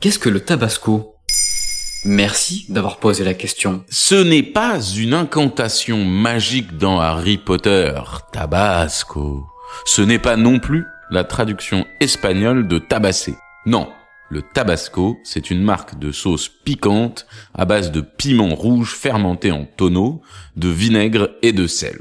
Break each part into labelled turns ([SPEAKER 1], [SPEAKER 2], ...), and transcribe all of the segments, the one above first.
[SPEAKER 1] Qu'est-ce que le tabasco? Merci d'avoir posé la question.
[SPEAKER 2] Ce n'est pas une incantation magique dans Harry Potter, Tabasco. Ce n'est pas non plus la traduction espagnole de tabasser. Non, le Tabasco, c'est une marque de sauce piquante à base de piment rouge fermenté en tonneau, de vinaigre et de sel.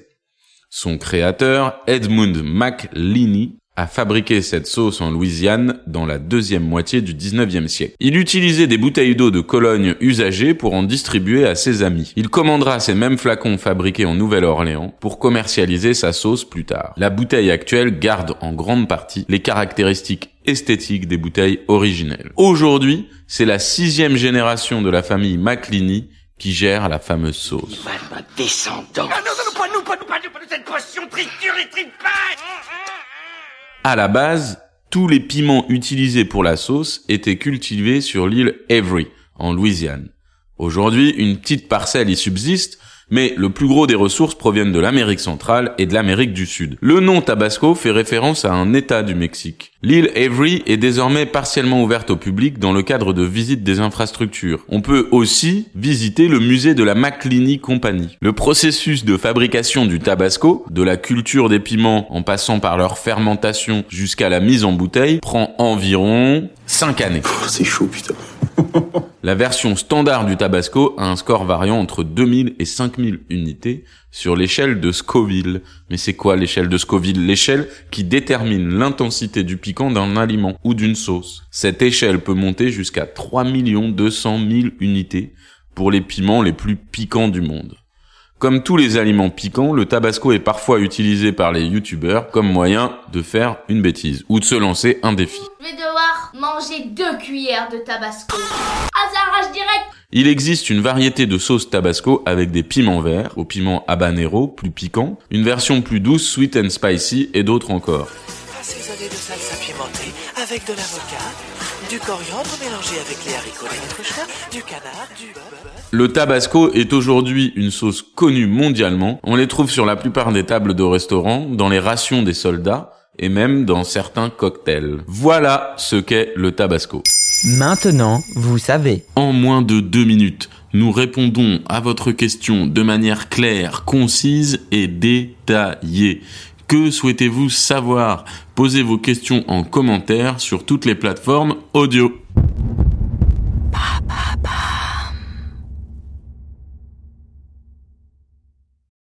[SPEAKER 2] Son créateur, Edmund McLeany, a fabriqué cette sauce en Louisiane dans la deuxième moitié du 19e siècle. Il utilisait des bouteilles d'eau de Cologne usagées pour en distribuer à ses amis. Il commandera ces mêmes flacons fabriqués en Nouvelle-Orléans pour commercialiser sa sauce plus tard. La bouteille actuelle garde en grande partie les caractéristiques esthétiques des bouteilles originelles. Aujourd'hui, c'est la sixième génération de la famille McLeany qui gère la fameuse sauce.
[SPEAKER 3] descendant. Ah non, non, pas nous, pas nous, pas nous, pas nous, cette potion triture et
[SPEAKER 2] à la base, tous les piments utilisés pour la sauce étaient cultivés sur l'île Avery, en Louisiane. Aujourd'hui, une petite parcelle y subsiste, mais le plus gros des ressources proviennent de l'Amérique centrale et de l'Amérique du Sud. Le nom Tabasco fait référence à un État du Mexique. L'île Avery est désormais partiellement ouverte au public dans le cadre de visites des infrastructures. On peut aussi visiter le musée de la McLeany Company. Le processus de fabrication du Tabasco, de la culture des piments en passant par leur fermentation jusqu'à la mise en bouteille, prend environ 5 années.
[SPEAKER 4] C'est chaud putain.
[SPEAKER 2] La version standard du Tabasco a un score variant entre 2000 et 5000 unités sur l'échelle de Scoville. Mais c'est quoi l'échelle de Scoville? L'échelle qui détermine l'intensité du piquant d'un aliment ou d'une sauce. Cette échelle peut monter jusqu'à 3 200 000 unités pour les piments les plus piquants du monde. Comme tous les aliments piquants, le tabasco est parfois utilisé par les youtubeurs comme moyen de faire une bêtise ou de se lancer un défi.
[SPEAKER 5] Je vais devoir manger deux cuillères de tabasco.
[SPEAKER 2] Il existe une variété de sauces tabasco avec des piments verts, au piment habanero, plus piquant, une version plus douce, sweet and spicy et d'autres encore.
[SPEAKER 6] Assaisonné de salsa pimentée avec de l'avocat, du coriandre mélangé avec les haricots du canard, du.
[SPEAKER 2] Le tabasco est aujourd'hui une sauce connue mondialement. On les trouve sur la plupart des tables de restaurants, dans les rations des soldats et même dans certains cocktails. Voilà ce qu'est le tabasco.
[SPEAKER 7] Maintenant, vous savez.
[SPEAKER 2] En moins de deux minutes, nous répondons à votre question de manière claire, concise et détaillée. Que souhaitez-vous savoir? Posez vos questions en commentaire sur toutes les plateformes audio.